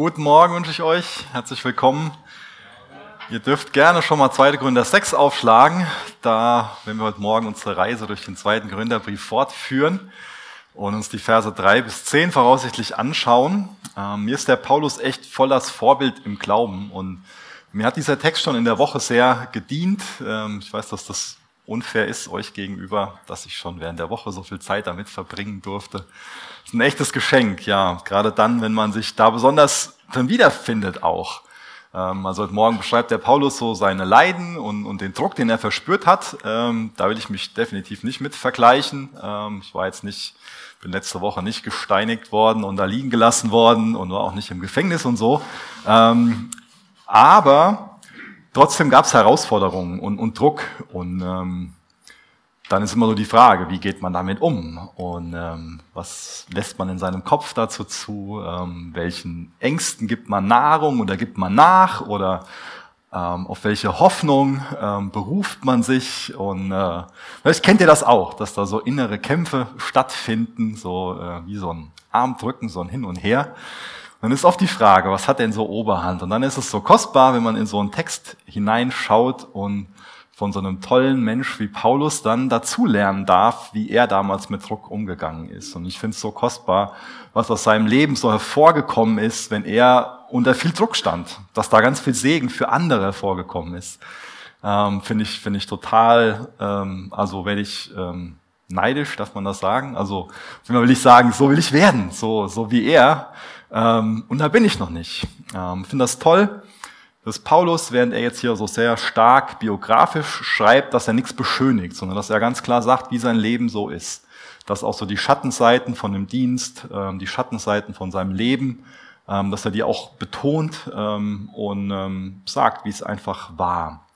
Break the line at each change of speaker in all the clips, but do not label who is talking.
Guten Morgen wünsche ich euch. Herzlich willkommen. Ihr dürft gerne schon mal 2. Gründer 6 aufschlagen. Da werden wir heute Morgen unsere Reise durch den zweiten Gründerbrief fortführen und uns die Verse 3 bis 10 voraussichtlich anschauen. Ähm, mir ist der Paulus echt voll das Vorbild im Glauben und mir hat dieser Text schon in der Woche sehr gedient. Ähm, ich weiß, dass das unfair ist euch gegenüber, dass ich schon während der Woche so viel Zeit damit verbringen durfte ist ein echtes Geschenk, ja. Gerade dann, wenn man sich da besonders drin wiederfindet auch. Ähm, also heute Morgen beschreibt der Paulus so seine Leiden und, und den Druck, den er verspürt hat. Ähm, da will ich mich definitiv nicht mit vergleichen. Ähm, ich war jetzt nicht, bin letzte Woche nicht gesteinigt worden und da liegen gelassen worden und war auch nicht im Gefängnis und so. Aber trotzdem gab es Herausforderungen und, und Druck und ähm, dann ist immer so die Frage, wie geht man damit um? Und ähm, was lässt man in seinem Kopf dazu zu, ähm, welchen Ängsten gibt man Nahrung oder gibt man nach? Oder ähm, auf welche Hoffnung ähm, beruft man sich? Und äh, vielleicht kennt ihr das auch, dass da so innere Kämpfe stattfinden, so äh, wie so ein Armdrücken, so ein Hin und Her. Dann ist oft die Frage, was hat denn so Oberhand? Und dann ist es so kostbar, wenn man in so einen Text hineinschaut und von so einem tollen Mensch wie Paulus dann dazulernen darf, wie er damals mit Druck umgegangen ist. Und ich finde es so kostbar, was aus seinem Leben so hervorgekommen ist, wenn er unter viel Druck stand, dass da ganz viel Segen für andere hervorgekommen ist. Ähm, finde ich, finde ich total, ähm, also werde ich ähm, neidisch, darf man das sagen? Also will ich sagen, so will ich werden, so, so wie er. Ähm, und da bin ich noch nicht. Ähm, finde das toll dass Paulus, während er jetzt hier so sehr stark biografisch schreibt, dass er nichts beschönigt, sondern dass er ganz klar sagt, wie sein Leben so ist. Dass auch so die Schattenseiten von dem Dienst, ähm, die Schattenseiten von seinem Leben, ähm, dass er die auch betont ähm, und sagt, wie es einfach war.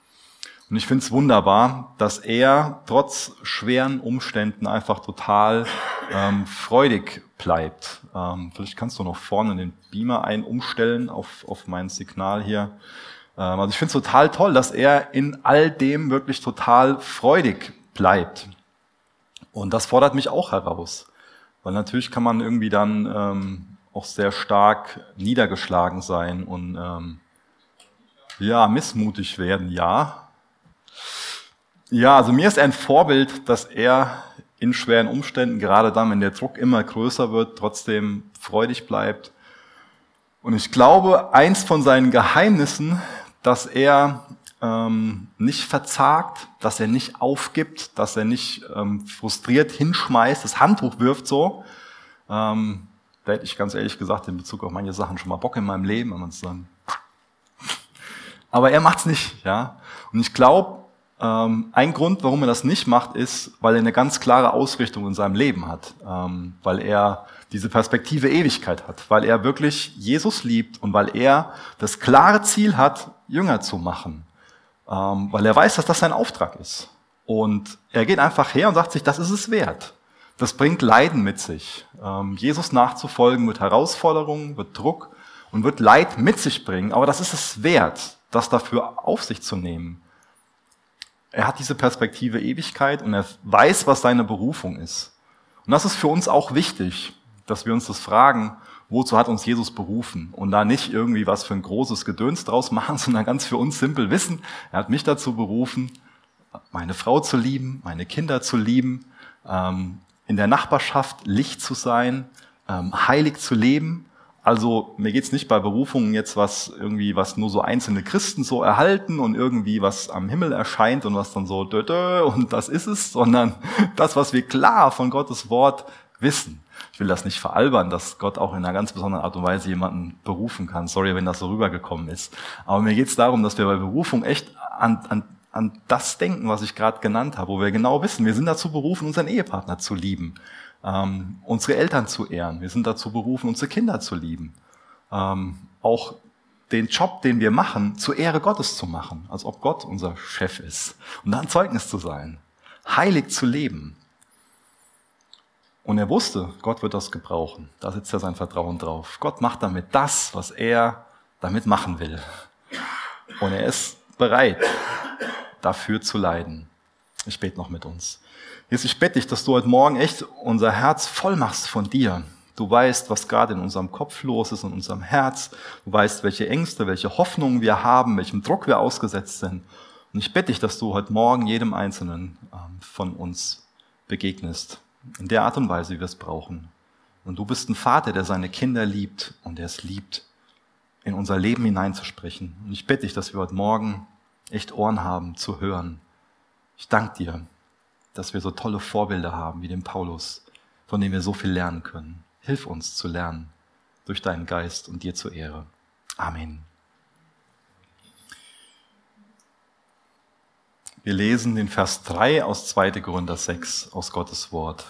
Und ich finde es wunderbar, dass er trotz schweren Umständen einfach total ähm, freudig bleibt. Ähm, vielleicht kannst du noch vorne den Beamer ein umstellen auf, auf mein Signal hier. Ähm, also ich finde es total toll, dass er in all dem wirklich total freudig bleibt. Und das fordert mich auch heraus. Weil natürlich kann man irgendwie dann ähm, auch sehr stark niedergeschlagen sein und ähm, ja, missmutig werden, ja. Ja, also mir ist ein Vorbild, dass er in schweren Umständen, gerade dann, wenn der Druck immer größer wird, trotzdem freudig bleibt. Und ich glaube, eins von seinen Geheimnissen, dass er ähm, nicht verzagt, dass er nicht aufgibt, dass er nicht ähm, frustriert hinschmeißt, das Handtuch wirft so. Ähm, da hätte ich ganz ehrlich gesagt in Bezug auf manche Sachen schon mal Bock in meinem Leben, wenn man es dann. Aber er macht's nicht, ja. Und ich glaube, ein Grund, warum er das nicht macht, ist, weil er eine ganz klare Ausrichtung in seinem Leben hat, ähm, weil er diese Perspektive Ewigkeit hat, weil er wirklich Jesus liebt und weil er das klare Ziel hat, Jünger zu machen, ähm, weil er weiß, dass das sein Auftrag ist. Und er geht einfach her und sagt sich, das ist es wert. Das bringt Leiden mit sich. Jesus nachzufolgen wird Herausforderungen, wird Druck und wird Leid mit sich bringen, aber das ist es wert, das dafür auf sich zu nehmen. Er hat diese Perspektive Ewigkeit und er weiß, was seine Berufung ist. Und das ist für uns auch wichtig, dass wir uns das fragen, wozu hat uns Jesus berufen? Und da nicht irgendwie was für ein großes Gedöns draus machen, sondern ganz für uns simpel wissen, er hat mich dazu berufen, meine Frau zu lieben, meine Kinder zu lieben, ähm, in der Nachbarschaft Licht zu sein, ähm, heilig zu leben also mir geht's nicht bei Berufungen jetzt was irgendwie, was nur so einzelne Christen so erhalten und irgendwie was am Himmel erscheint und was dann so dö, dö und das ist es, sondern das, was wir klar von Gottes Wort wissen. Ich will das nicht veralbern, dass Gott auch in einer ganz besonderen Art und Weise jemanden berufen kann. Sorry, wenn das so rübergekommen ist. Aber mir geht's darum, dass wir bei Berufung echt an, an, an das denken, was ich gerade genannt habe, wo wir genau wissen, wir sind dazu berufen, unseren Ehepartner zu lieben ähm, unsere Eltern zu ehren. Wir sind dazu berufen, unsere Kinder zu lieben. Ähm, auch den Job, den wir machen, zur Ehre Gottes zu machen, als ob Gott unser Chef ist. Und dann Zeugnis zu sein, heilig zu leben. Und er wusste, Gott wird das gebrauchen. Da sitzt ja sein Vertrauen drauf. Gott macht damit das, was er damit machen will. Und er ist bereit, dafür zu leiden. Ich bete noch mit uns. Jesus, ich bitte dich, dass du heute Morgen echt unser Herz voll machst von dir, Du weißt, was gerade in unserem Kopf los ist, in unserem Herz. Du weißt, welche Ängste, welche Hoffnungen wir haben, welchem Druck wir ausgesetzt sind. Und ich bitte dich, dass du heute Morgen jedem Einzelnen ähm, von uns begegnest. In der Art und Weise, wie wir es brauchen. Und du bist ein Vater, der seine Kinder liebt und der es liebt, in unser Leben hineinzusprechen. Und ich bitte dich, dass wir heute Morgen echt Ohren haben zu hören. Ich danke dir, dass wir so tolle Vorbilder haben wie den Paulus, von dem wir so viel lernen können. Hilf uns zu lernen durch deinen Geist und dir zur Ehre. Amen. Wir lesen den Vers 3 aus 2. Korinther 6 aus Gottes Wort.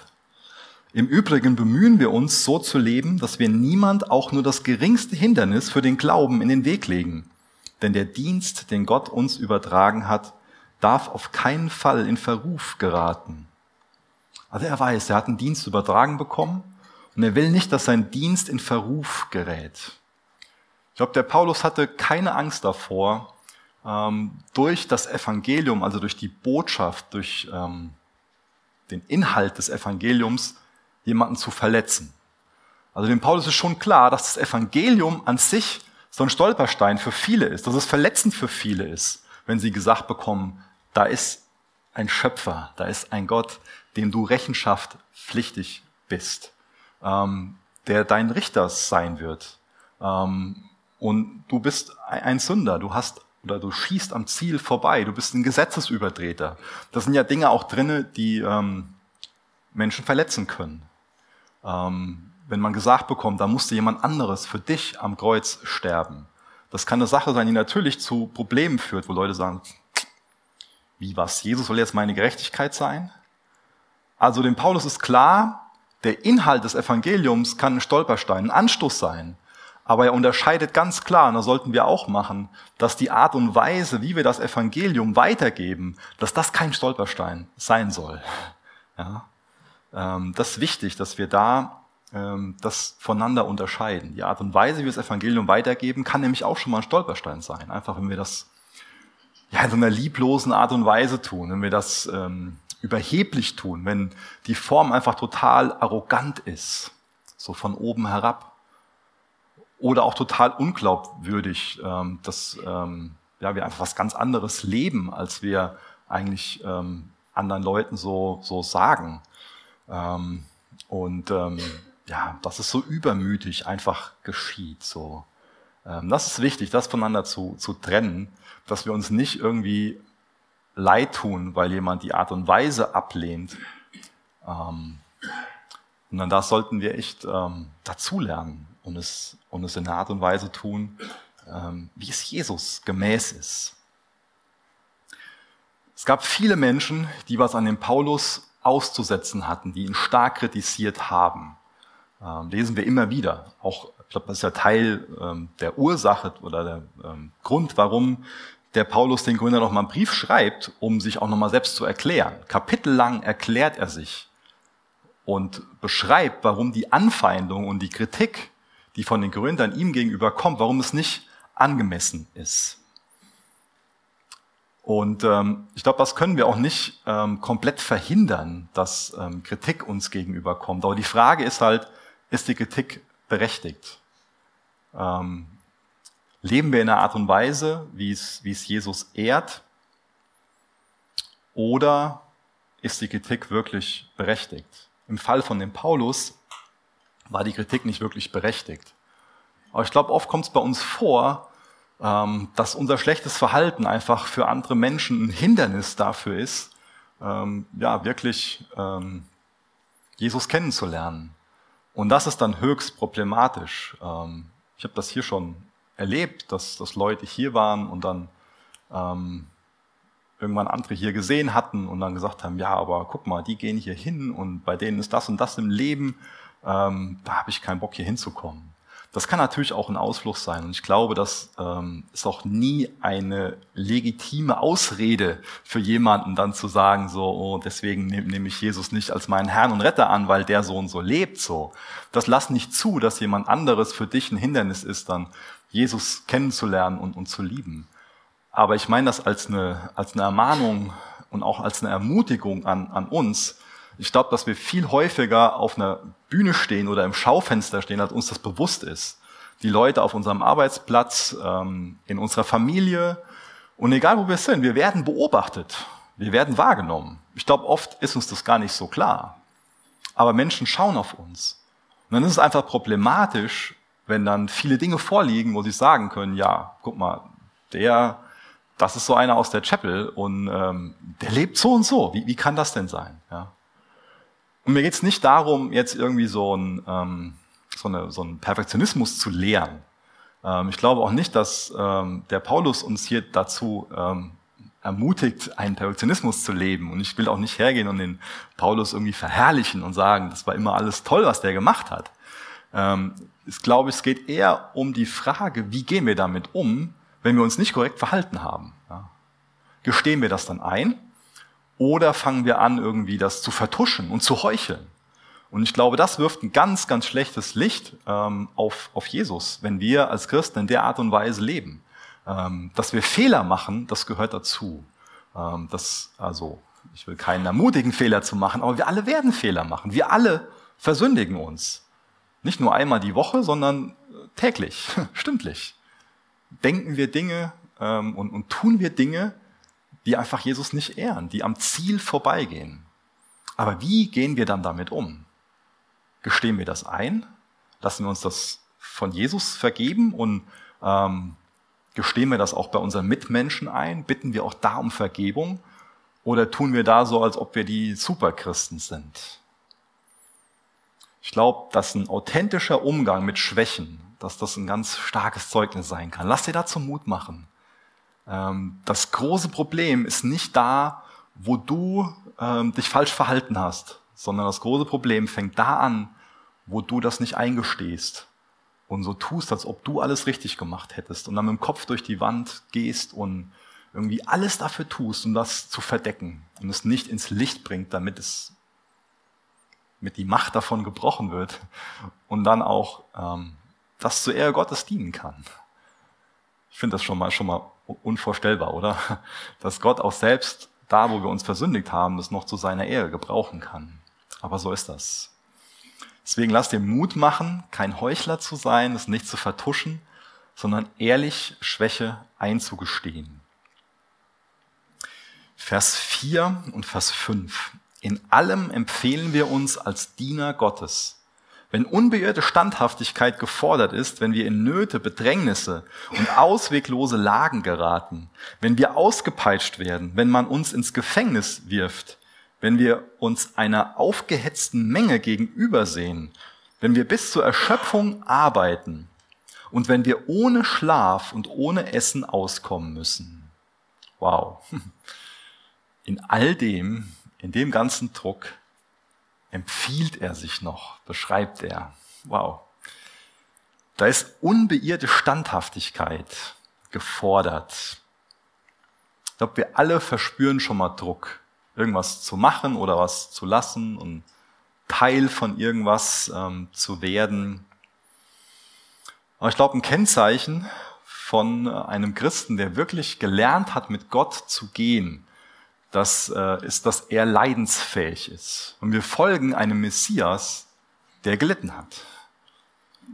Im Übrigen bemühen wir uns, so zu leben, dass wir niemand auch nur das geringste Hindernis für den Glauben in den Weg legen. Denn der Dienst, den Gott uns übertragen hat, darf auf keinen Fall in Verruf geraten. Also er weiß, er hat einen Dienst übertragen bekommen und er will nicht, dass sein Dienst in Verruf gerät. Ich glaube, der Paulus hatte keine Angst davor, ähm, durch das Evangelium, also durch die Botschaft, durch ähm, den Inhalt des Evangeliums, jemanden zu verletzen. Also dem Paulus ist schon klar, dass das Evangelium an sich so ein Stolperstein für viele ist, dass es verletzend für viele ist, wenn sie gesagt bekommen, da ist ein Schöpfer, da ist ein Gott, dem du Rechenschaft pflichtig bist ähm, der dein Richter sein wird. Ähm, und du bist ein Sünder, du hast oder du schießt am Ziel vorbei, du bist ein Gesetzesübertreter. Das sind ja Dinge auch drinne, die ähm, Menschen verletzen können. Ähm, wenn man gesagt bekommt, da musste jemand anderes für dich am Kreuz sterben. Das kann eine Sache sein, die natürlich zu Problemen führt, wo Leute sagen, wie was? Jesus soll jetzt meine Gerechtigkeit sein? Also dem Paulus ist klar, der Inhalt des Evangeliums kann ein Stolperstein, ein Anstoß sein. Aber er unterscheidet ganz klar, und das sollten wir auch machen, dass die Art und Weise, wie wir das Evangelium weitergeben, dass das kein Stolperstein sein soll. Ja? Ähm, das ist wichtig, dass wir da ähm, das voneinander unterscheiden. Die Art und Weise, wie wir das Evangelium weitergeben, kann nämlich auch schon mal ein Stolperstein sein. Einfach, wenn wir das ja, in so einer lieblosen Art und Weise tun, wenn wir das ähm, überheblich tun, wenn die Form einfach total arrogant ist, so von oben herab. Oder auch total unglaubwürdig, ähm, dass ähm, ja, wir einfach was ganz anderes leben, als wir eigentlich ähm, anderen Leuten so, so sagen. Ähm, und ähm, ja, dass es so übermütig einfach geschieht. So. Ähm, das ist wichtig, das voneinander zu, zu trennen, dass wir uns nicht irgendwie leid tun, weil jemand die Art und Weise ablehnt. Ähm, und dann das sollten wir echt ähm, dazulernen und es, und es in einer Art und Weise tun, ähm, wie es Jesus gemäß ist. Es gab viele Menschen, die was an dem Paulus auszusetzen hatten, die ihn stark kritisiert haben. Lesen wir immer wieder. Auch, ich glaube, das ist ja Teil ähm, der Ursache oder der ähm, Grund, warum der Paulus den Gründer noch mal einen Brief schreibt, um sich auch noch mal selbst zu erklären. Kapitellang erklärt er sich und beschreibt, warum die Anfeindung und die Kritik, die von den Gründern ihm gegenüber kommt, warum es nicht angemessen ist. Und ähm, ich glaube, das können wir auch nicht ähm, komplett verhindern, dass ähm, Kritik uns gegenüber kommt. Aber die Frage ist halt, ist die Kritik berechtigt? Ähm, Leben wir in einer Art und Weise, wie es, Jesus ehrt? Oder ist die Kritik wirklich berechtigt? Im Fall von dem Paulus war die Kritik nicht wirklich berechtigt. Aber ich glaube, oft kommt es bei uns vor, ähm, dass unser schlechtes Verhalten einfach für andere Menschen ein Hindernis dafür ist, ähm, ja, wirklich ähm, Jesus kennenzulernen. Und das ist dann höchst problematisch. Ich habe das hier schon erlebt, dass, dass Leute hier waren und dann ähm, irgendwann andere hier gesehen hatten und dann gesagt haben, ja, aber guck mal, die gehen hier hin und bei denen ist das und das im Leben, ähm, da habe ich keinen Bock hier hinzukommen. Das kann natürlich auch ein Ausfluss sein und ich glaube, das ähm, ist auch nie eine legitime Ausrede für jemanden dann zu sagen, so, oh, deswegen nehme nehm ich Jesus nicht als meinen Herrn und Retter an, weil der so und so lebt, so. Das lass nicht zu, dass jemand anderes für dich ein Hindernis ist, dann Jesus kennenzulernen und, und zu lieben. Aber ich meine das als eine, als eine Ermahnung und auch als eine Ermutigung an, an uns, Ich glaube, dass wir viel häufiger auf einer Bühne stehen oder im Schaufenster stehen, als uns das bewusst ist. Die Leute auf unserem Arbeitsplatz, ähm, in unserer Familie und egal wo wir sind, wir werden beobachtet, wir werden wahrgenommen. Ich glaube, oft ist uns das gar nicht so klar. Aber Menschen schauen auf uns. Und dann ist es einfach problematisch, wenn dann viele Dinge vorliegen, wo sie sagen können, ja, guck mal, der, das ist so einer aus der Chapel und ähm, der lebt so und so. Wie, wie kann das denn sein? Ja. Und mir geht es nicht darum, jetzt irgendwie so, ein, ähm, so, eine, so einen Perfektionismus zu lehren. Ähm, ich glaube auch nicht, dass ähm, der Paulus uns hier dazu ähm, ermutigt, einen Perfektionismus zu leben. Und ich will auch nicht hergehen und den Paulus irgendwie verherrlichen und sagen, das war immer alles toll, was der gemacht hat. Ähm, ich glaube, es geht eher um die Frage, wie gehen wir damit um, wenn wir uns nicht korrekt verhalten haben. Ja. Gestehen wir das dann ein oder fangen wir an, irgendwie das zu vertuschen und zu heucheln? Und ich glaube, das wirft ein ganz, ganz schlechtes Licht ähm, auf, auf Jesus, wenn wir als Christen in der Art und Weise leben. Ähm, dass wir Fehler machen, das gehört dazu. Ähm, das, also, ich will keinen ermutigen, Fehler zu machen, aber wir alle werden Fehler machen. Wir alle versündigen uns. Nicht nur einmal die Woche, sondern täglich, stündlich. Denken wir Dinge ähm, und, und tun wir Dinge, die einfach Jesus nicht ehren, die am Ziel vorbeigehen. Aber wie gehen wir dann damit um? Gestehen wir das ein? Lassen wir uns das von Jesus vergeben und ähm, gestehen wir das auch bei unseren Mitmenschen ein? Bitten wir auch da um Vergebung? Oder tun wir da so, als ob wir die Superchristen sind? Ich glaube, dass ein authentischer Umgang mit Schwächen, dass das ein ganz starkes Zeugnis sein kann. Lass dir dazu Mut machen. Ähm, das große Problem ist nicht da, wo du ähm, dich falsch verhalten hast, sondern das große Problem fängt da an, wo du das nicht eingestehst und so tust, als ob du alles richtig gemacht hättest und dann mit dem Kopf durch die Wand gehst und irgendwie alles dafür tust, um das zu verdecken und es nicht ins Licht bringt, damit es mit die Macht davon gebrochen wird und dann auch ähm, das zur Ehre Gottes dienen kann. Ich finde das schon mal schon mal unvorstellbar, oder? Dass Gott auch selbst da, wo wir uns versündigt haben, das noch zu seiner Ehre gebrauchen kann. Aber so ist das. Deswegen lass dir Mut machen, kein Heuchler zu sein, es nicht zu vertuschen, sondern ehrlich Schwäche einzugestehen. Vers 4 und Vers 5. In allem empfehlen wir uns als Diener Gottes wenn unbeirrte Standhaftigkeit gefordert ist, wenn wir in Nöte, Bedrängnisse und ausweglose Lagen geraten, wenn wir ausgepeitscht werden, wenn man uns ins Gefängnis wirft, wenn wir uns einer aufgehetzten Menge gegenübersehen, wenn wir bis zur Erschöpfung arbeiten und wenn wir ohne Schlaf und ohne Essen auskommen müssen. Wow. In all dem, in dem ganzen Druck empfiehlt er sich noch, beschreibt er. Wow. Da ist unbeirrte Standhaftigkeit gefordert. Ich glaube, wir alle verspüren schon mal Druck, irgendwas zu machen oder was zu lassen und Teil von irgendwas ähm, zu werden. Aber ich glaube, ein Kennzeichen von einem Christen, der wirklich gelernt hat, mit Gott zu gehen, das äh, ist, dass er leidensfähig ist. Und wir folgen einem Messias, der gelitten hat.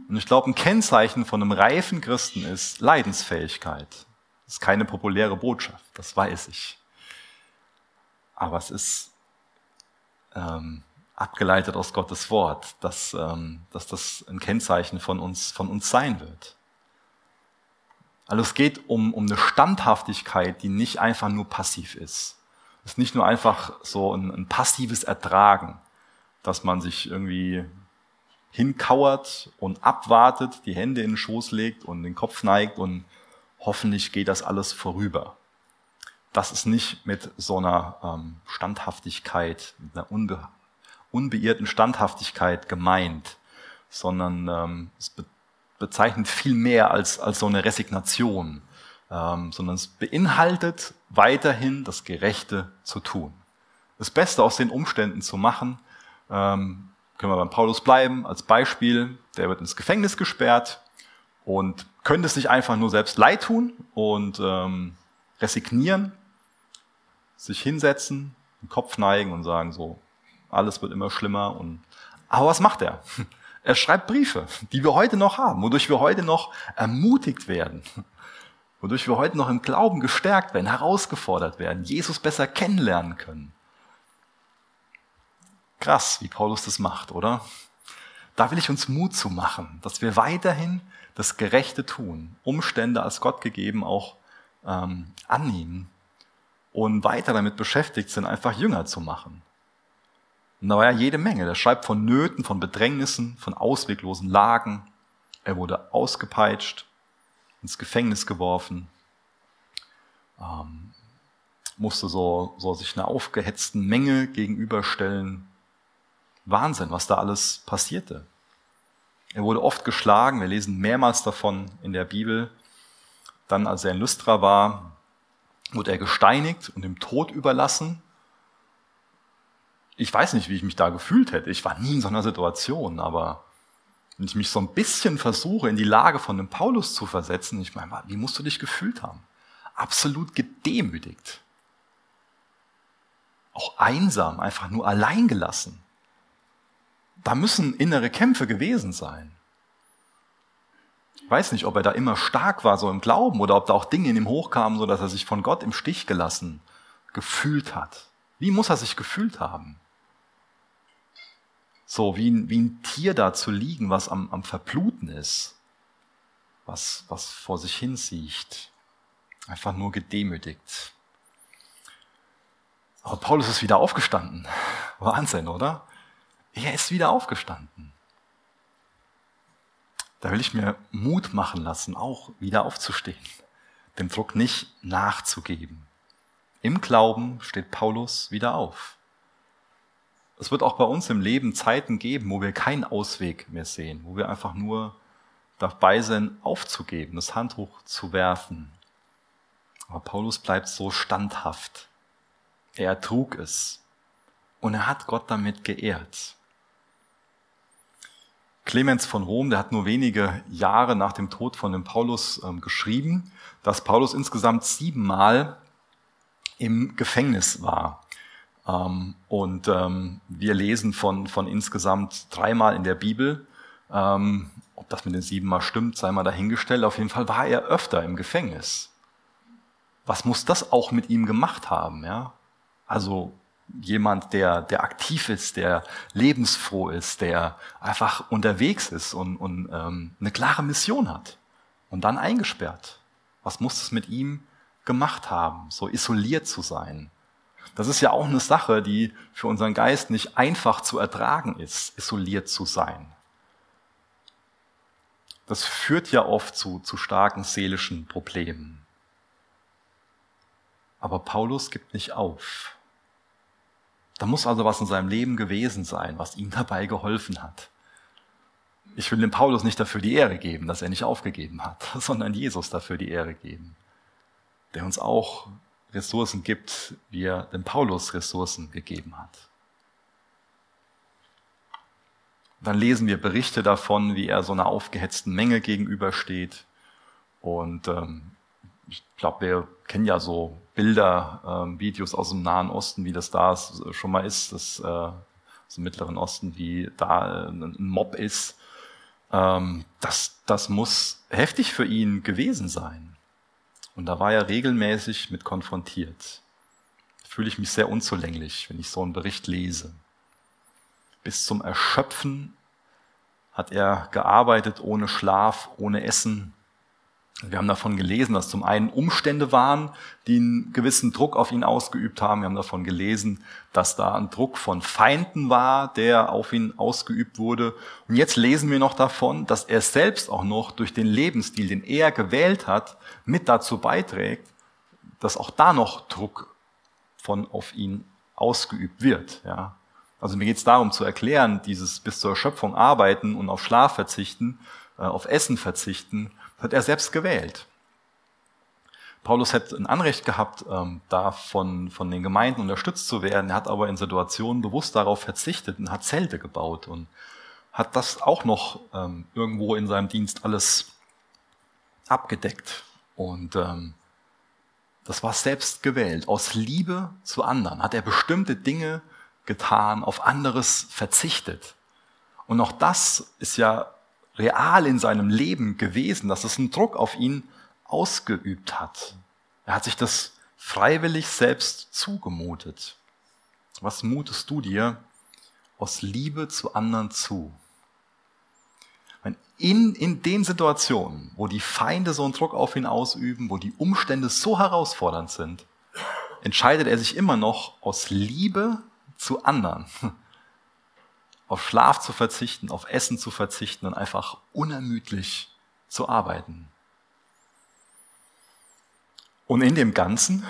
Und ich glaube, ein Kennzeichen von einem reifen Christen ist Leidensfähigkeit. Das ist keine populäre Botschaft, das weiß ich. Aber es ist ähm, abgeleitet aus Gottes Wort, dass, ähm, dass das ein Kennzeichen von uns, von uns sein wird. Also es geht um, um eine Standhaftigkeit, die nicht einfach nur passiv ist ist nicht nur einfach so ein, ein passives Ertragen, dass man sich irgendwie hinkauert und abwartet, die Hände in den Schoß legt und den Kopf neigt und hoffentlich geht das alles vorüber. Das ist nicht mit so einer ähm, Standhaftigkeit, mit einer unbe unbeirrten Standhaftigkeit gemeint, sondern ähm, es be bezeichnet viel mehr als, als so eine Resignation, ähm, sondern es beinhaltet weiterhin das Gerechte zu tun. Das Beste aus den Umständen zu machen, ähm, können wir beim Paulus bleiben, als Beispiel, der wird ins Gefängnis gesperrt und könnte es sich einfach nur selbst leid tun und ähm, resignieren, sich hinsetzen, den Kopf neigen und sagen so, alles wird immer schlimmer. Und, aber was macht er? Er schreibt Briefe, die wir heute noch haben, wodurch wir heute noch ermutigt werden, wodurch wir heute noch im Glauben gestärkt werden, herausgefordert werden, Jesus besser kennenlernen können. Krass, wie Paulus das macht, oder? Da will ich uns Mut zu machen, dass wir weiterhin das Gerechte tun, Umstände als Gott gegeben auch ähm, annehmen und weiter damit beschäftigt sind, einfach Jünger zu machen. Und da war ja jede Menge. Der schreibt von Nöten, von Bedrängnissen, von ausweglosen Lagen. Er wurde ausgepeitscht, ins Gefängnis geworfen, ähm, musste so, so sich einer aufgehetzten Menge gegenüberstellen. Wahnsinn, was da alles passierte. Er wurde oft geschlagen, wir lesen mehrmals davon in der Bibel. Dann, als er in Lystra war, wurde er gesteinigt und dem Tod überlassen. Ich weiß nicht, wie ich mich da gefühlt hätte. Ich war nie in so einer Situation, aber wenn ich mich so ein bisschen versuche, in die Lage von dem Paulus zu versetzen, ich meine, wie musst du dich gefühlt haben? Absolut gedemütigt. Auch einsam, einfach nur allein gelassen. Da müssen innere Kämpfe gewesen sein. Ich weiß nicht, ob er da immer stark war, so im Glauben, oder ob da auch Dinge in ihm hochkamen, so dass er sich von Gott im Stich gelassen gefühlt hat. Wie muss er sich gefühlt haben? So wie ein, wie ein Tier da zu liegen, was am, am Verbluten ist, was, was vor sich hin sieht. Einfach nur gedemütigt. Aber Paulus ist wieder aufgestanden. Wahnsinn, oder? Er ist wieder aufgestanden. Da will ich mir Mut machen lassen, auch wieder aufzustehen, dem Druck nicht nachzugeben. Im Glauben steht Paulus wieder auf. Es wird auch bei uns im Leben Zeiten geben, wo wir keinen Ausweg mehr sehen, wo wir einfach nur dabei sind, aufzugeben, das Handtuch zu werfen. Aber Paulus bleibt so standhaft. Er ertrug es. Und er hat Gott damit geehrt. Clemens von Rom, der hat nur wenige Jahre nach dem Tod von dem Paulus ähm, geschrieben, dass Paulus insgesamt siebenmal im Gefängnis war. Ähm, und ähm, wir lesen von, von insgesamt dreimal in der Bibel. Ähm, ob das mit den siebenmal stimmt, sei mal dahingestellt. Auf jeden Fall war er öfter im Gefängnis. Was muss das auch mit ihm gemacht haben? Ja? Also jemand, der, der aktiv ist, der lebensfroh ist, der einfach unterwegs ist und, und ähm, eine klare Mission hat. Und dann eingesperrt. Was muss es mit ihm gemacht haben, so isoliert zu sein? Das ist ja auch eine Sache, die für unseren Geist nicht einfach zu ertragen ist, isoliert zu sein. Das führt ja oft zu, zu starken seelischen Problemen. Aber Paulus gibt nicht auf. Da muss also was in seinem Leben gewesen sein, was ihm dabei geholfen hat. Ich will dem Paulus nicht dafür die Ehre geben, dass er nicht aufgegeben hat, sondern Jesus dafür die Ehre geben, der uns auch Ressourcen gibt, wie er dem Paulus Ressourcen gegeben hat. Dann lesen wir Berichte davon, wie er so einer aufgehetzten Menge gegenübersteht. Und ähm, ich glaube, wir kennen ja so Bilder, ähm, Videos aus dem Nahen Osten, wie das da schon mal ist, das, äh, aus dem Mittleren Osten, wie da ein Mob ist. Ähm, das, das muss heftig für ihn gewesen sein. Und da war er regelmäßig mit konfrontiert. Fühle ich mich sehr unzulänglich, wenn ich so einen Bericht lese. Bis zum Erschöpfen hat er gearbeitet ohne Schlaf, ohne Essen, wir haben davon gelesen, dass zum einen Umstände waren, die einen gewissen Druck auf ihn ausgeübt haben. Wir haben davon gelesen, dass da ein Druck von Feinden war, der auf ihn ausgeübt wurde. Und jetzt lesen wir noch davon, dass er selbst auch noch durch den Lebensstil, den er gewählt hat, mit dazu beiträgt, dass auch da noch Druck von auf ihn ausgeübt wird. Ja. Also mir geht es darum zu erklären, dieses bis zur Erschöpfung arbeiten und auf Schlaf verzichten, äh, auf Essen verzichten, hat er selbst gewählt. Paulus hätte ein Anrecht gehabt, ähm, da von, von den Gemeinden unterstützt zu werden. Er hat aber in Situationen bewusst darauf verzichtet und hat Zelte gebaut und hat das auch noch ähm, irgendwo in seinem Dienst alles abgedeckt. Und ähm, das war selbst gewählt. Aus Liebe zu anderen hat er bestimmte Dinge getan, auf anderes verzichtet. Und auch das ist ja real in seinem Leben gewesen, dass es einen Druck auf ihn ausgeübt hat. Er hat sich das freiwillig selbst zugemutet. Was mutest du dir aus Liebe zu anderen zu? In, in den Situationen, wo die Feinde so einen Druck auf ihn ausüben, wo die Umstände so herausfordernd sind, entscheidet er sich immer noch aus Liebe zu anderen auf Schlaf zu verzichten, auf Essen zu verzichten und einfach unermüdlich zu arbeiten. Und in dem Ganzen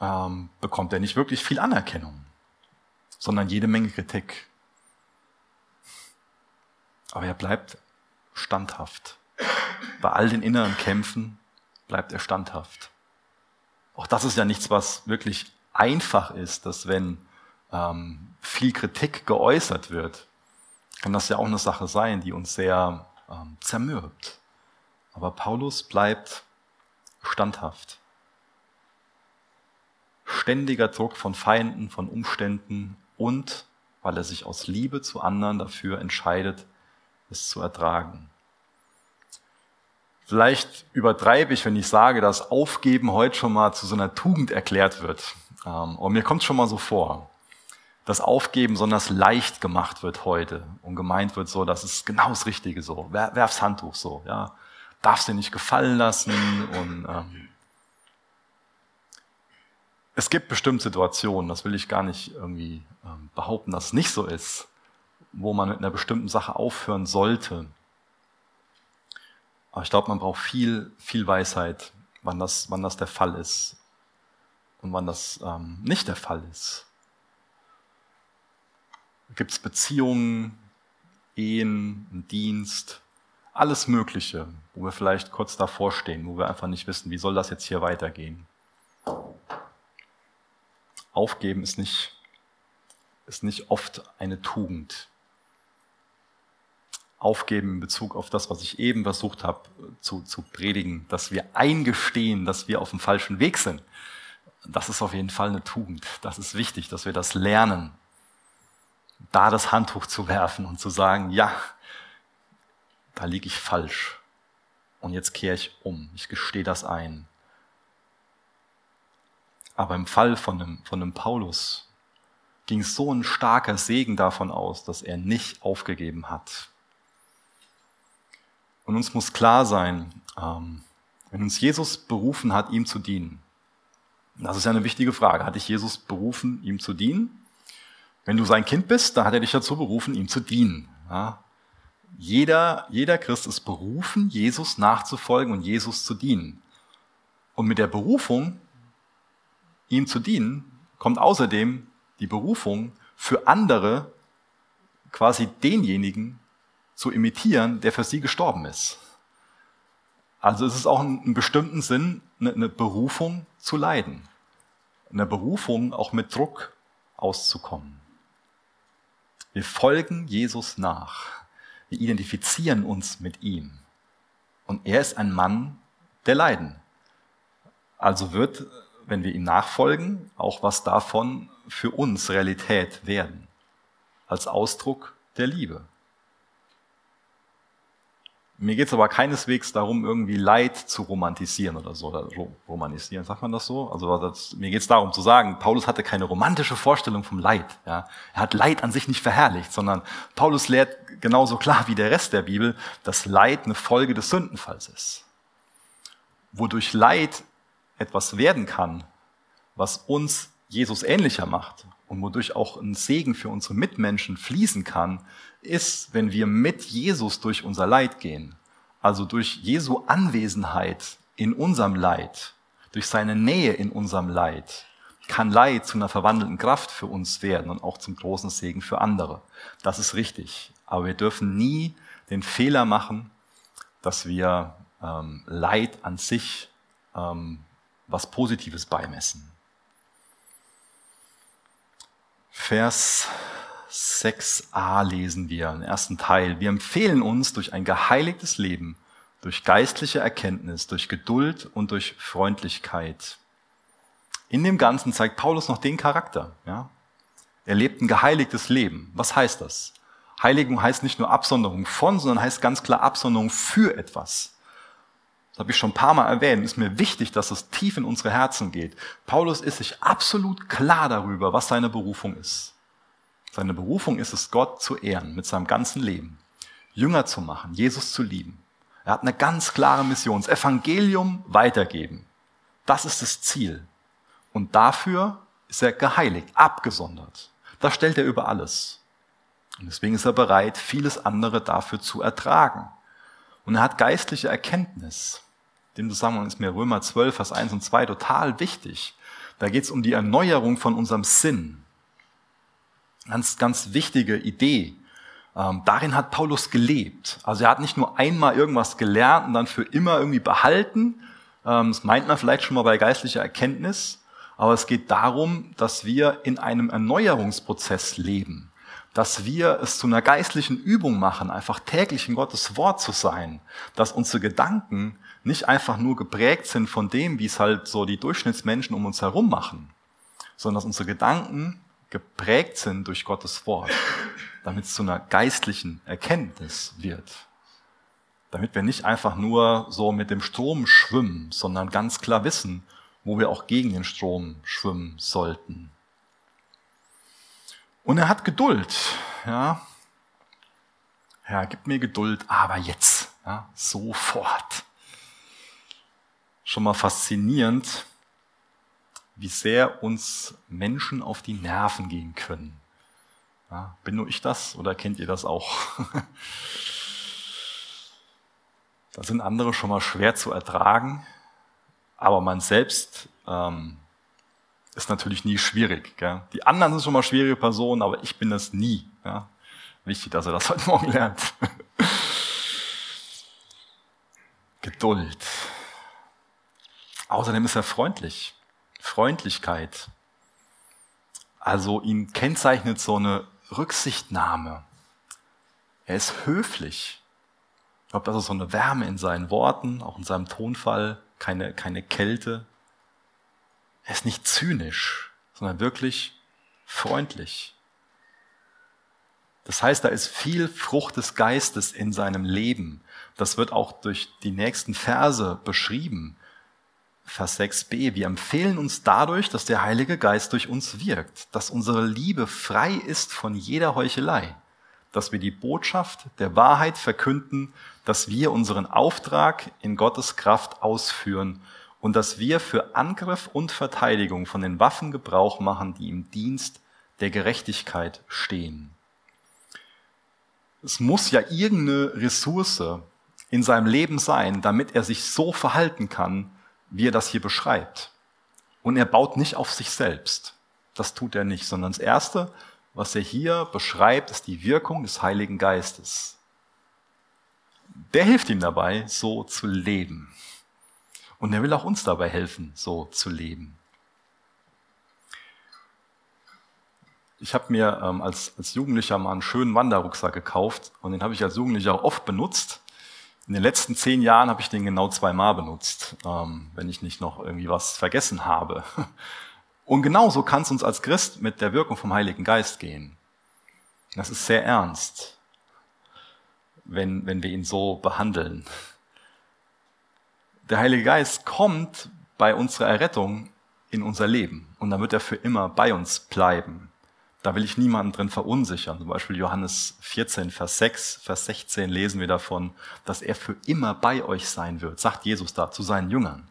ähm, bekommt er nicht wirklich viel Anerkennung, sondern jede Menge Kritik. Aber er bleibt standhaft. Bei all den inneren Kämpfen bleibt er standhaft. Auch das ist ja nichts, was wirklich einfach ist, dass wenn ähm, viel Kritik geäußert wird, kann das ja auch eine Sache sein, die uns sehr ähm, zermürbt. Aber Paulus bleibt standhaft. Ständiger Druck von Feinden, von Umständen und weil er sich aus Liebe zu anderen dafür entscheidet, es zu ertragen. Vielleicht übertreibe ich, wenn ich sage, dass Aufgeben heute schon mal zu so einer Tugend erklärt wird. Ähm, aber mir kommt es schon mal so vor das Aufgeben besonders leicht gemacht wird heute und gemeint wird so, das ist genau das Richtige so. Werf's Handtuch so, ja. Darfst dir nicht gefallen lassen und ähm, es gibt bestimmt Situationen, das will ich gar nicht irgendwie ähm, behaupten, dass es nicht so ist, wo man mit einer bestimmten Sache aufhören sollte. Aber ich glaube, man braucht viel, viel Weisheit, wann das, wann das der Fall ist und wann das ähm, nicht der Fall ist gibt es Beziehungen, Ehen, einen Dienst, alles Mögliche, wo wir vielleicht kurz davor stehen, wo wir einfach nicht wissen, wie soll das jetzt hier weitergehen. Aufgeben ist nicht, ist nicht oft eine Tugend. Aufgeben in Bezug auf das, was ich eben versucht habe zu, zu predigen, dass wir eingestehen, dass wir auf dem falschen Weg sind. Das ist auf jeden Fall eine Tugend. Das ist wichtig, dass wir das lernen da das Handtuch zu werfen und zu sagen, ja, da liege ich falsch. Und jetzt kehre ich um. Ich gestehe das ein. Aber im Fall von einem, von einem Paulus ging so ein starker Segen davon aus, dass er nicht aufgegeben hat. Und uns muss klar sein, ähm, wenn uns Jesus berufen hat, ihm zu dienen, das ist ja eine wichtige Frage. Hat dich Jesus berufen, ihm zu dienen? Wenn du sein Kind bist, dann hat er dich dazu berufen, ihm zu dienen. Ja? Jeder, jeder Christ ist berufen, Jesus nachzufolgen und Jesus zu dienen. Und mit der Berufung, ihm zu dienen, kommt außerdem die Berufung für andere, quasi denjenigen zu imitieren, der für sie gestorben ist. Also es ist auch in einem bestimmten Sinn eine Berufung zu leiden. Eine Berufung auch mit Druck auszukommen. Wir folgen Jesus nach. Wir identifizieren uns mit ihm. Und er ist ein Mann der Leiden. Also wird, wenn wir ihm nachfolgen, auch was davon für uns Realität werden. Als Ausdruck der Liebe. Mir geht es aber keineswegs darum, irgendwie Leid zu romantisieren oder so. Oder romantisieren, sagt man das so? Also das, mir geht es darum zu sagen, Paulus hatte keine romantische Vorstellung vom Leid. Ja? Er hat Leid an sich nicht verherrlicht, sondern Paulus lehrt genauso klar wie der Rest der Bibel, dass Leid eine Folge des Sündenfalls ist. Wodurch Leid etwas werden kann, was uns Jesus ähnlicher macht und wodurch auch ein Segen für unsere Mitmenschen fließen kann, ist, wenn wir mit Jesus durch unser Leid gehen. Also durch Jesu Anwesenheit in unserem Leid, durch seine Nähe in unserem Leid, kann Leid zu einer verwandelten Kraft für uns werden und auch zum großen Segen für andere. Das ist richtig. Aber wir dürfen nie den Fehler machen, dass wir ähm, Leid an sich ähm, was Positives beimessen. Vers 6a lesen wir, im ersten Teil. Wir empfehlen uns durch ein geheiligtes Leben, durch geistliche Erkenntnis, durch Geduld und durch Freundlichkeit. In dem Ganzen zeigt Paulus noch den Charakter. Ja? Er lebt ein geheiligtes Leben. Was heißt das? Heiligung heißt nicht nur Absonderung von, sondern heißt ganz klar Absonderung für etwas. Das habe ich schon ein paar Mal erwähnt. Ist mir wichtig, dass es tief in unsere Herzen geht. Paulus ist sich absolut klar darüber, was seine Berufung ist. Seine Berufung ist es, Gott zu ehren mit seinem ganzen Leben. Jünger zu machen, Jesus zu lieben. Er hat eine ganz klare Mission, das Evangelium weitergeben. Das ist das Ziel. Und dafür ist er geheiligt, abgesondert. Das stellt er über alles. Und deswegen ist er bereit, vieles andere dafür zu ertragen. Und er hat geistliche Erkenntnis. Dem Zusammenhang ist mir Römer 12, Vers 1 und 2 total wichtig. Da geht es um die Erneuerung von unserem Sinn. Ganz, ganz wichtige Idee. Ähm, darin hat Paulus gelebt. Also er hat nicht nur einmal irgendwas gelernt und dann für immer irgendwie behalten. Ähm, das meint man vielleicht schon mal bei geistlicher Erkenntnis. Aber es geht darum, dass wir in einem Erneuerungsprozess leben dass wir es zu einer geistlichen Übung machen, einfach täglich in Gottes Wort zu sein, dass unsere Gedanken nicht einfach nur geprägt sind von dem, wie es halt so die Durchschnittsmenschen um uns herum machen, sondern dass unsere Gedanken geprägt sind durch Gottes Wort, damit es zu einer geistlichen Erkenntnis wird. Damit wir nicht einfach nur so mit dem Strom schwimmen, sondern ganz klar wissen, wo wir auch gegen den Strom schwimmen sollten. Und er hat Geduld. Ja. Herr, gib mir Geduld, aber jetzt, ja, sofort. Schon mal faszinierend, wie sehr uns Menschen auf die Nerven gehen können. Ja, bin nur ich das oder kennt ihr das auch? da sind andere schon mal schwer zu ertragen, aber man selbst ähm, ist natürlich nie schwierig. Gell? Die anderen sind schon mal schwierige Personen, aber ich bin das nie. Ja? Wichtig, dass er das heute Morgen lernt. Geduld. Außerdem ist er freundlich. Freundlichkeit. Also ihn kennzeichnet so eine Rücksichtnahme. Er ist höflich. Ich glaube, das ist so eine Wärme in seinen Worten, auch in seinem Tonfall, keine, keine Kälte. Er ist nicht zynisch, sondern wirklich freundlich. Das heißt, da ist viel Frucht des Geistes in seinem Leben. Das wird auch durch die nächsten Verse beschrieben. Vers 6b. Wir empfehlen uns dadurch, dass der Heilige Geist durch uns wirkt, dass unsere Liebe frei ist von jeder Heuchelei, dass wir die Botschaft der Wahrheit verkünden, dass wir unseren Auftrag in Gottes Kraft ausführen und dass wir für Angriff und Verteidigung von den Waffen Gebrauch machen, die im Dienst der Gerechtigkeit stehen. Es muss ja irgendeine Ressource in seinem Leben sein, damit er sich so verhalten kann, wie er das hier beschreibt. Und er baut nicht auf sich selbst. Das tut er nicht, sondern das Erste, was er hier beschreibt, ist die Wirkung des Heiligen Geistes. Der hilft ihm dabei, so zu leben. Und er will auch uns dabei helfen, so zu leben. Ich habe mir ähm, als, als Jugendlicher mal einen schönen Wanderrucksack gekauft und den habe ich als Jugendlicher auch oft benutzt. In den letzten zehn Jahren habe ich den genau zweimal benutzt, ähm, wenn ich nicht noch irgendwie was vergessen habe. Und genauso kann es uns als Christ mit der Wirkung vom Heiligen Geist gehen. Das ist sehr ernst, wenn, wenn wir ihn so behandeln. Der Heilige Geist kommt bei unserer Errettung in unser Leben und dann wird er für immer bei uns bleiben. Da will ich niemanden drin verunsichern. Zum Beispiel Johannes 14, Vers 6, Vers 16 lesen wir davon, dass er für immer bei euch sein wird, sagt Jesus da zu seinen Jüngern.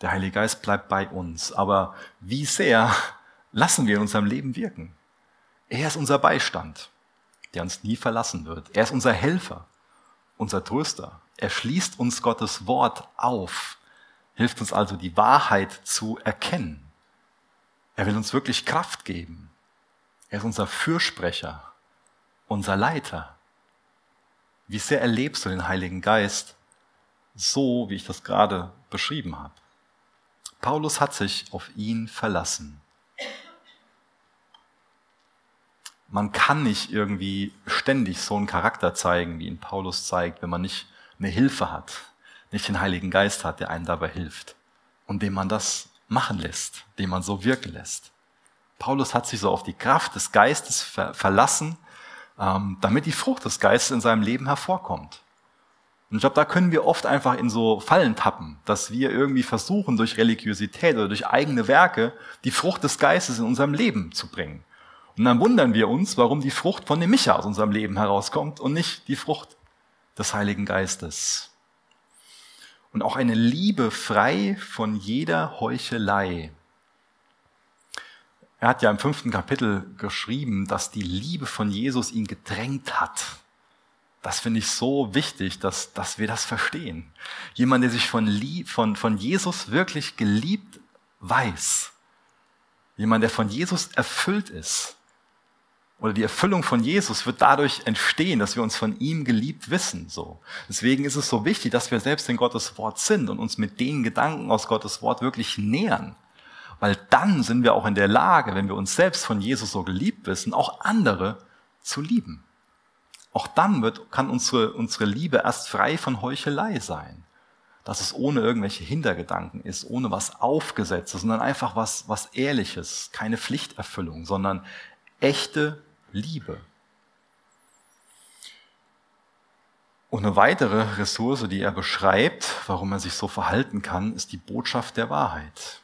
Der Heilige Geist bleibt bei uns. Aber wie sehr lassen wir in unserem Leben wirken? Er ist unser Beistand, der uns nie verlassen wird. Er ist unser Helfer, unser Tröster, er schließt uns Gottes Wort auf, hilft uns also die Wahrheit zu erkennen. Er will uns wirklich Kraft geben. Er ist unser Fürsprecher, unser Leiter. Wie sehr erlebst du den Heiligen Geist so, wie ich das gerade beschrieben habe? Paulus hat sich auf ihn verlassen. Man kann nicht irgendwie ständig so einen Charakter zeigen, wie ihn Paulus zeigt, wenn man nicht eine Hilfe hat, nicht den Heiligen Geist hat, der einem dabei hilft und dem man das machen lässt, dem man so wirken lässt. Paulus hat sich so auf die Kraft des Geistes ver verlassen, ähm, damit die Frucht des Geistes in seinem Leben hervorkommt. Und ich glaube, da können wir oft einfach in so Fallen tappen, dass wir irgendwie versuchen, durch Religiosität oder durch eigene Werke die Frucht des Geistes in unserem Leben zu bringen. Und dann wundern wir uns, warum die Frucht von dem Micha aus unserem Leben herauskommt und nicht die Frucht des Heiligen Geistes. Und auch eine Liebe frei von jeder Heuchelei. Er hat ja im fünften Kapitel geschrieben, dass die Liebe von Jesus ihn gedrängt hat. Das finde ich so wichtig, dass, dass wir das verstehen. Jemand, der sich von, Lieb, von, von Jesus wirklich geliebt weiß. Jemand, der von Jesus erfüllt ist. Oder die Erfüllung von Jesus wird dadurch entstehen, dass wir uns von ihm geliebt wissen, so. Deswegen ist es so wichtig, dass wir selbst in Gottes Wort sind und uns mit den Gedanken aus Gottes Wort wirklich nähern. Weil dann sind wir auch in der Lage, wenn wir uns selbst von Jesus so geliebt wissen, auch andere zu lieben. Auch dann wird, kann unsere, unsere Liebe erst frei von Heuchelei sein. Dass es ohne irgendwelche Hintergedanken ist, ohne was Aufgesetztes, sondern einfach was, was Ehrliches, keine Pflichterfüllung, sondern echte Liebe. Und eine weitere Ressource, die er beschreibt, warum er sich so verhalten kann, ist die Botschaft der Wahrheit.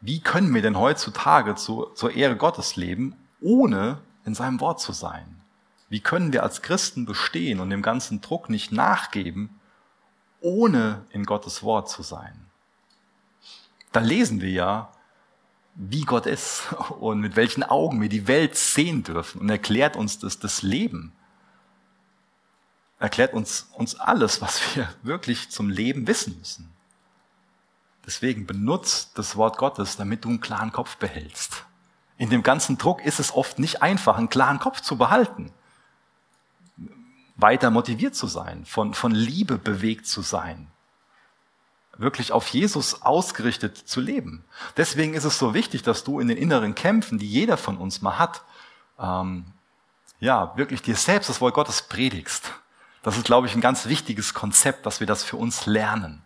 Wie können wir denn heutzutage zu, zur Ehre Gottes leben, ohne in seinem Wort zu sein? Wie können wir als Christen bestehen und dem ganzen Druck nicht nachgeben, ohne in Gottes Wort zu sein? Da lesen wir ja, wie Gott ist und mit welchen Augen wir die Welt sehen dürfen und erklärt uns das, das Leben. Erklärt uns, uns alles, was wir wirklich zum Leben wissen müssen. Deswegen benutzt das Wort Gottes, damit du einen klaren Kopf behältst. In dem ganzen Druck ist es oft nicht einfach, einen klaren Kopf zu behalten weiter motiviert zu sein, von, von Liebe bewegt zu sein, wirklich auf Jesus ausgerichtet zu leben. Deswegen ist es so wichtig, dass du in den inneren Kämpfen, die jeder von uns mal hat, ähm, ja, wirklich dir selbst das Wort Gottes predigst. Das ist, glaube ich, ein ganz wichtiges Konzept, dass wir das für uns lernen.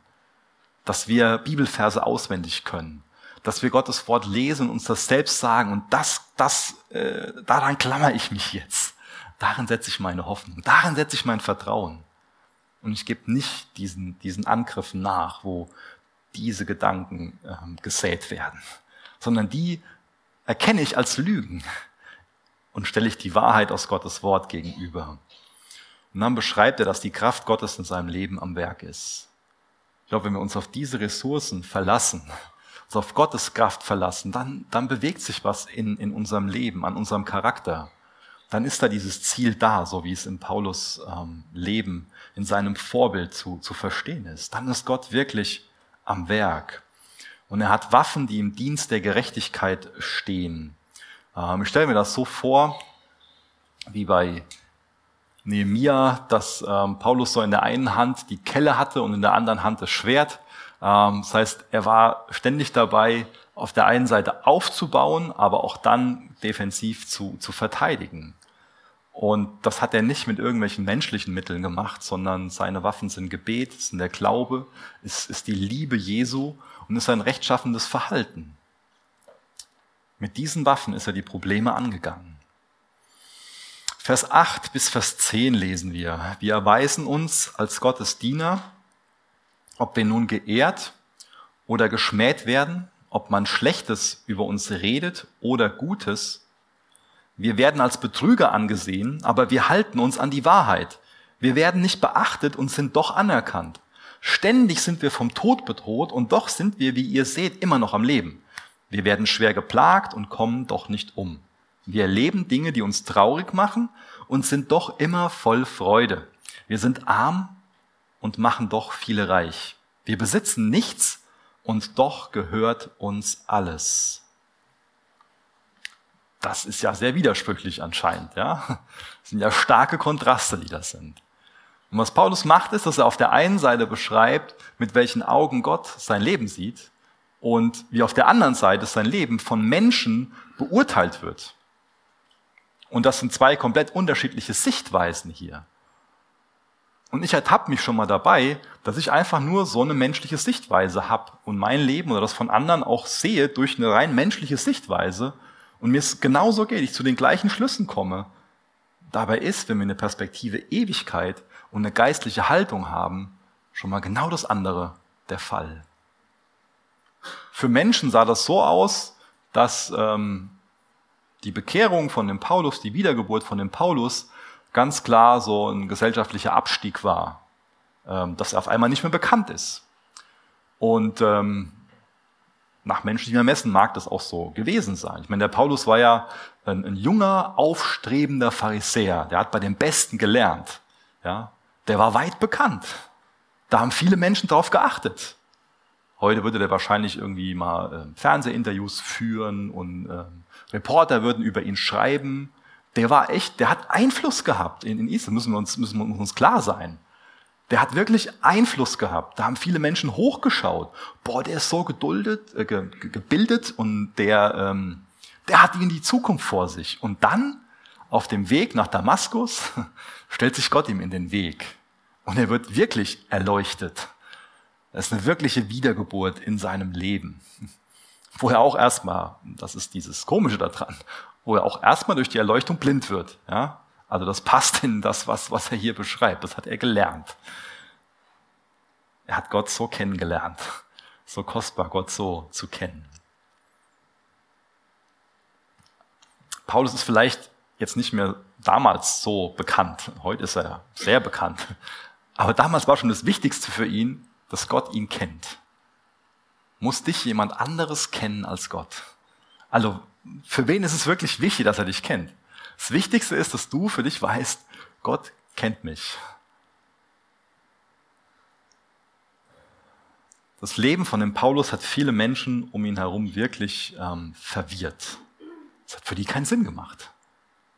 Dass wir Bibelverse auswendig können. Dass wir Gottes Wort lesen und uns das selbst sagen. Und das, das, äh, daran klammer ich mich jetzt. Darin setze ich meine Hoffnung, darin setze ich mein Vertrauen. Und ich gebe nicht diesen, diesen Angriffen nach, wo diese Gedanken ähm, gesät werden, sondern die erkenne ich als Lügen und stelle ich die Wahrheit aus Gottes Wort gegenüber. Und dann beschreibt er, dass die Kraft Gottes in seinem Leben am Werk ist. Ich glaube, wenn wir uns auf diese Ressourcen verlassen, uns auf Gottes Kraft verlassen, dann, dann bewegt sich was in, in unserem Leben, an unserem Charakter dann ist da dieses Ziel da, so wie es in Paulus ähm, Leben, in seinem Vorbild zu, zu verstehen ist. Dann ist Gott wirklich am Werk. Und er hat Waffen, die im Dienst der Gerechtigkeit stehen. Ähm, ich stelle mir das so vor, wie bei Nehemia, dass ähm, Paulus so in der einen Hand die Kelle hatte und in der anderen Hand das Schwert. Ähm, das heißt, er war ständig dabei, auf der einen Seite aufzubauen, aber auch dann defensiv zu, zu verteidigen. Und das hat er nicht mit irgendwelchen menschlichen Mitteln gemacht, sondern seine Waffen sind Gebet, sind der Glaube, ist, ist die Liebe Jesu und ist ein rechtschaffendes Verhalten. Mit diesen Waffen ist er die Probleme angegangen. Vers 8 bis Vers 10 lesen wir. Wir erweisen uns als Gottes Diener, ob wir nun geehrt oder geschmäht werden, ob man Schlechtes über uns redet oder Gutes, wir werden als Betrüger angesehen, aber wir halten uns an die Wahrheit. Wir werden nicht beachtet und sind doch anerkannt. Ständig sind wir vom Tod bedroht und doch sind wir, wie ihr seht, immer noch am Leben. Wir werden schwer geplagt und kommen doch nicht um. Wir erleben Dinge, die uns traurig machen und sind doch immer voll Freude. Wir sind arm und machen doch viele reich. Wir besitzen nichts und doch gehört uns alles das ist ja sehr widersprüchlich anscheinend. Ja? Das sind ja starke Kontraste, die das sind. Und was Paulus macht, ist, dass er auf der einen Seite beschreibt, mit welchen Augen Gott sein Leben sieht und wie auf der anderen Seite sein Leben von Menschen beurteilt wird. Und das sind zwei komplett unterschiedliche Sichtweisen hier. Und ich ertappe mich schon mal dabei, dass ich einfach nur so eine menschliche Sichtweise habe und mein Leben oder das von anderen auch sehe durch eine rein menschliche Sichtweise und mir es genauso geht, ich zu den gleichen Schlüssen komme. Dabei ist, wenn wir eine Perspektive Ewigkeit und eine geistliche Haltung haben, schon mal genau das andere der Fall. Für Menschen sah das so aus, dass ähm, die Bekehrung von dem Paulus, die Wiedergeburt von dem Paulus, ganz klar so ein gesellschaftlicher Abstieg war, ähm, dass er auf einmal nicht mehr bekannt ist. Und ähm, nach menschlichem Ermessen mag das auch so gewesen sein. Ich meine, der Paulus war ja ein, ein junger, aufstrebender Pharisäer, der hat bei den Besten gelernt. Ja? Der war weit bekannt. Da haben viele Menschen darauf geachtet. Heute würde der wahrscheinlich irgendwie mal äh, Fernsehinterviews führen und äh, Reporter würden über ihn schreiben der war echt, der hat Einfluss gehabt in, in Israel, müssen wir, uns, müssen wir uns klar sein. Der hat wirklich Einfluss gehabt. Da haben viele Menschen hochgeschaut. Boah, der ist so geduldet, äh, ge, gebildet und der, ähm, der hat ihn die Zukunft vor sich. Und dann, auf dem Weg nach Damaskus, stellt sich Gott ihm in den Weg. Und er wird wirklich erleuchtet. Das ist eine wirkliche Wiedergeburt in seinem Leben. Wo er auch erstmal, das ist dieses Komische daran, wo er auch erstmal durch die Erleuchtung blind wird. Ja? Also das passt in das, was, was er hier beschreibt. Das hat er gelernt. Er hat Gott so kennengelernt. So kostbar, Gott so zu kennen. Paulus ist vielleicht jetzt nicht mehr damals so bekannt. Heute ist er sehr bekannt. Aber damals war schon das Wichtigste für ihn, dass Gott ihn kennt. Muss dich jemand anderes kennen als Gott? Also für wen ist es wirklich wichtig, dass er dich kennt? Das Wichtigste ist, dass du für dich weißt, Gott kennt mich. Das Leben von dem Paulus hat viele Menschen um ihn herum wirklich ähm, verwirrt. Es hat für die keinen Sinn gemacht.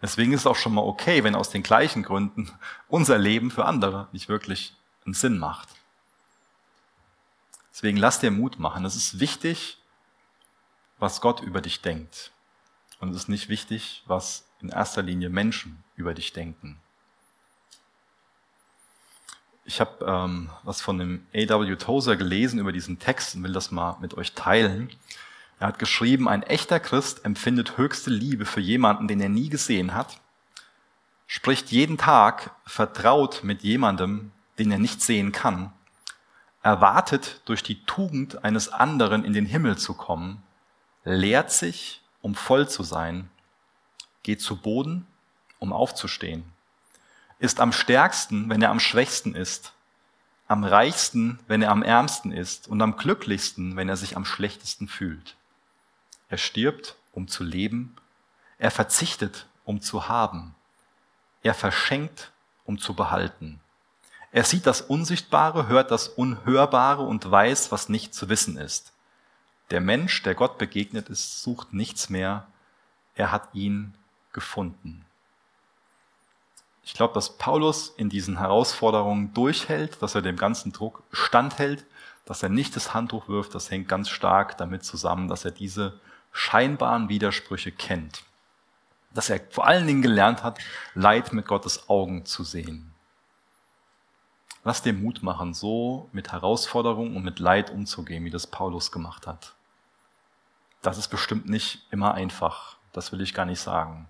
Deswegen ist es auch schon mal okay, wenn aus den gleichen Gründen unser Leben für andere nicht wirklich einen Sinn macht. Deswegen lass dir Mut machen. Es ist wichtig, was Gott über dich denkt. Und es ist nicht wichtig, was in erster Linie Menschen über dich denken. Ich habe ähm, was von dem A.W. Tozer gelesen über diesen Text und will das mal mit euch teilen. Er hat geschrieben, ein echter Christ empfindet höchste Liebe für jemanden, den er nie gesehen hat, spricht jeden Tag vertraut mit jemandem, den er nicht sehen kann, erwartet durch die Tugend eines anderen in den Himmel zu kommen, lehrt sich um voll zu sein, geht zu Boden, um aufzustehen, ist am stärksten, wenn er am schwächsten ist, am reichsten, wenn er am ärmsten ist und am glücklichsten, wenn er sich am schlechtesten fühlt. Er stirbt, um zu leben, er verzichtet, um zu haben, er verschenkt, um zu behalten. Er sieht das Unsichtbare, hört das Unhörbare und weiß, was nicht zu wissen ist. Der Mensch, der Gott begegnet ist, sucht nichts mehr. Er hat ihn gefunden. Ich glaube, dass Paulus in diesen Herausforderungen durchhält, dass er dem ganzen Druck standhält, dass er nicht das Handtuch wirft, das hängt ganz stark damit zusammen, dass er diese scheinbaren Widersprüche kennt. Dass er vor allen Dingen gelernt hat, Leid mit Gottes Augen zu sehen. Lass dir Mut machen, so mit Herausforderungen und mit Leid umzugehen, wie das Paulus gemacht hat. Das ist bestimmt nicht immer einfach, das will ich gar nicht sagen.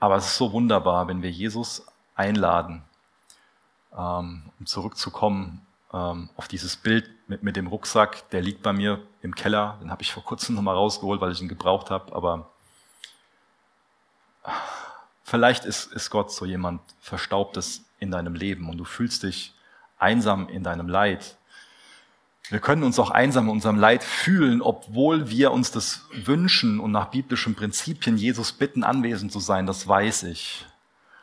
Aber es ist so wunderbar, wenn wir Jesus einladen, ähm, um zurückzukommen ähm, auf dieses Bild mit, mit dem Rucksack, der liegt bei mir im Keller, den habe ich vor kurzem nochmal rausgeholt, weil ich ihn gebraucht habe, aber vielleicht ist, ist Gott so jemand Verstaubtes in deinem Leben und du fühlst dich einsam in deinem Leid wir können uns auch einsam in unserem Leid fühlen, obwohl wir uns das wünschen und nach biblischen Prinzipien Jesus bitten, anwesend zu sein, das weiß ich.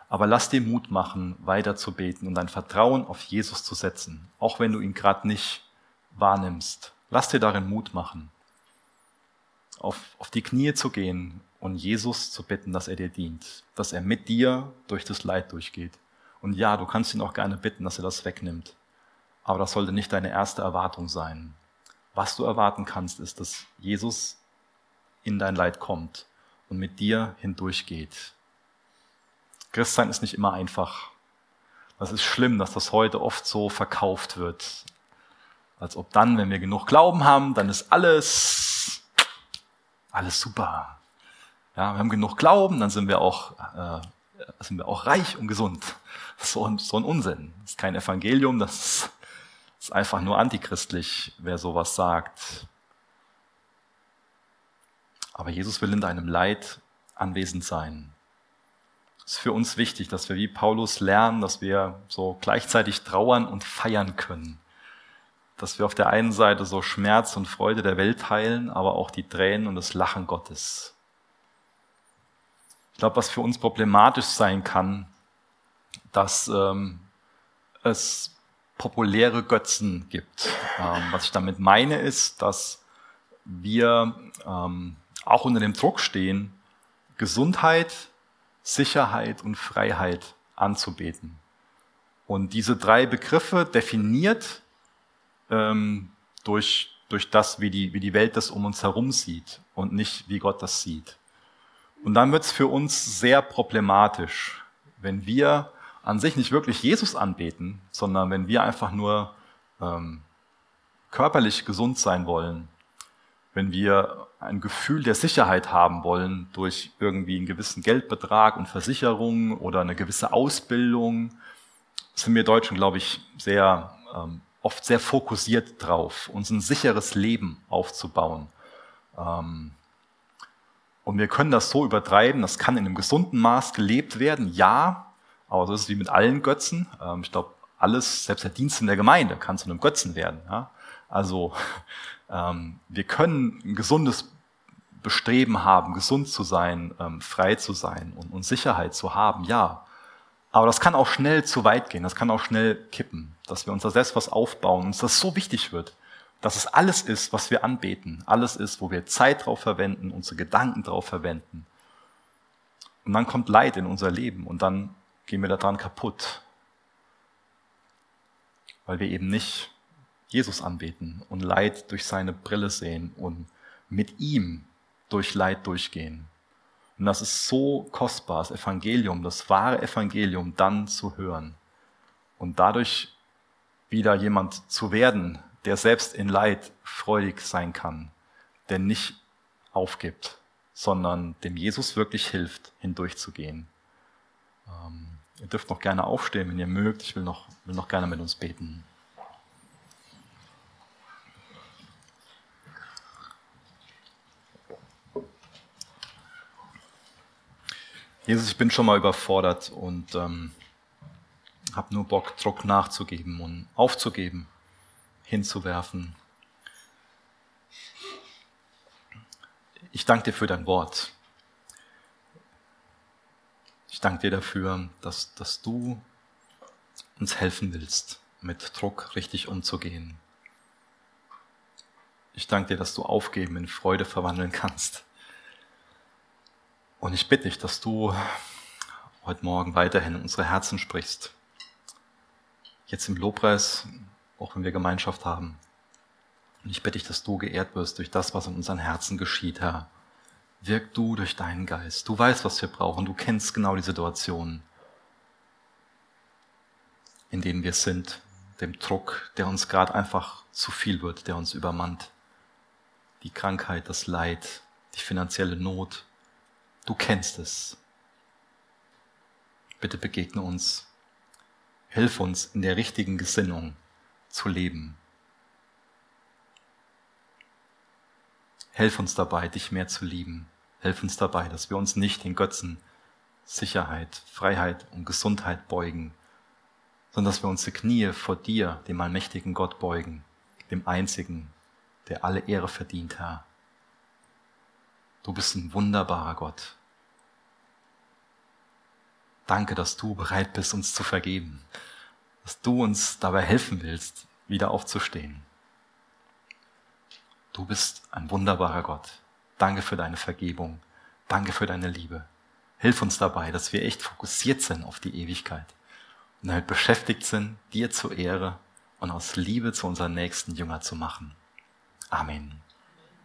Aber lass dir Mut machen, weiter zu beten und dein Vertrauen auf Jesus zu setzen, auch wenn du ihn gerade nicht wahrnimmst. Lass dir darin Mut machen, auf, auf die Knie zu gehen und Jesus zu bitten, dass er dir dient, dass er mit dir durch das Leid durchgeht. Und ja, du kannst ihn auch gerne bitten, dass er das wegnimmt. Aber das sollte nicht deine erste Erwartung sein. Was du erwarten kannst, ist, dass Jesus in dein Leid kommt und mit dir hindurchgeht. Christsein ist nicht immer einfach. Das ist schlimm, dass das heute oft so verkauft wird. Als ob dann, wenn wir genug Glauben haben, dann ist alles, alles super. Ja, wir haben genug Glauben, dann sind wir auch, äh, sind wir auch reich und gesund. So ein, so ein Unsinn. Das ist kein Evangelium, das ist einfach nur antichristlich, wer sowas sagt. Aber Jesus will in deinem Leid anwesend sein. Es ist für uns wichtig, dass wir wie Paulus lernen, dass wir so gleichzeitig trauern und feiern können. Dass wir auf der einen Seite so Schmerz und Freude der Welt teilen, aber auch die Tränen und das Lachen Gottes. Ich glaube, was für uns problematisch sein kann, dass ähm, es populäre Götzen gibt. Ähm, was ich damit meine, ist, dass wir ähm, auch unter dem Druck stehen, Gesundheit, Sicherheit und Freiheit anzubeten. Und diese drei Begriffe definiert ähm, durch, durch das, wie die, wie die Welt das um uns herum sieht und nicht, wie Gott das sieht. Und dann wird es für uns sehr problematisch, wenn wir an sich nicht wirklich Jesus anbeten, sondern wenn wir einfach nur ähm, körperlich gesund sein wollen, wenn wir ein Gefühl der Sicherheit haben wollen durch irgendwie einen gewissen Geldbetrag und Versicherung oder eine gewisse Ausbildung, sind wir Deutschen, glaube ich, sehr ähm, oft sehr fokussiert drauf, uns ein sicheres Leben aufzubauen. Ähm, und wir können das so übertreiben, das kann in einem gesunden Maß gelebt werden, ja, aber das ist wie mit allen Götzen. Ähm, ich glaube, alles, selbst der Dienst in der Gemeinde kann zu einem Götzen werden. Also ähm, wir können ein gesundes Bestreben haben, gesund zu sein, ähm, frei zu sein und Sicherheit zu haben, ja. Aber das kann auch schnell zu weit gehen, das kann auch schnell kippen, dass wir uns da selbst was aufbauen und uns das so wichtig wird, dass es alles ist, was wir anbeten, alles ist, wo wir Zeit drauf verwenden, unsere Gedanken drauf verwenden. Und dann kommt Leid in unser Leben und dann gehen wir daran kaputt, weil wir eben nicht Jesus anbeten und Leid durch seine Brille sehen und mit ihm durch Leid durchgehen. Und das ist so kostbar, das Evangelium, das wahre Evangelium dann zu hören und dadurch wieder jemand zu werden, der selbst in Leid freudig sein kann, der nicht aufgibt, sondern dem Jesus wirklich hilft, hindurchzugehen. Ähm, ihr dürft noch gerne aufstehen, wenn ihr mögt. Ich will noch, will noch gerne mit uns beten. Jesus, ich bin schon mal überfordert und ähm, habe nur Bock, Druck nachzugeben und aufzugeben hinzuwerfen. Ich danke dir für dein Wort. Ich danke dir dafür, dass, dass du uns helfen willst, mit Druck richtig umzugehen. Ich danke dir, dass du Aufgeben in Freude verwandeln kannst. Und ich bitte dich, dass du heute Morgen weiterhin in unsere Herzen sprichst. Jetzt im Lobpreis, auch wenn wir Gemeinschaft haben. Und ich bitte dich, dass du geehrt wirst durch das, was in unseren Herzen geschieht, Herr. Wirk du durch deinen Geist. Du weißt, was wir brauchen. Du kennst genau die Situation, in denen wir sind. Dem Druck, der uns gerade einfach zu viel wird, der uns übermannt. Die Krankheit, das Leid, die finanzielle Not. Du kennst es. Bitte begegne uns. Hilf uns in der richtigen Gesinnung zu leben. Helf uns dabei, dich mehr zu lieben. Helf uns dabei, dass wir uns nicht den Götzen Sicherheit, Freiheit und Gesundheit beugen, sondern dass wir unsere Knie vor dir, dem allmächtigen Gott, beugen, dem einzigen, der alle Ehre verdient, Herr. Du bist ein wunderbarer Gott. Danke, dass du bereit bist, uns zu vergeben, dass du uns dabei helfen willst, wieder aufzustehen. Du bist ein wunderbarer Gott. Danke für deine Vergebung. Danke für deine Liebe. Hilf uns dabei, dass wir echt fokussiert sind auf die Ewigkeit und damit beschäftigt sind, dir zur Ehre und aus Liebe zu unseren nächsten Jünger zu machen. Amen.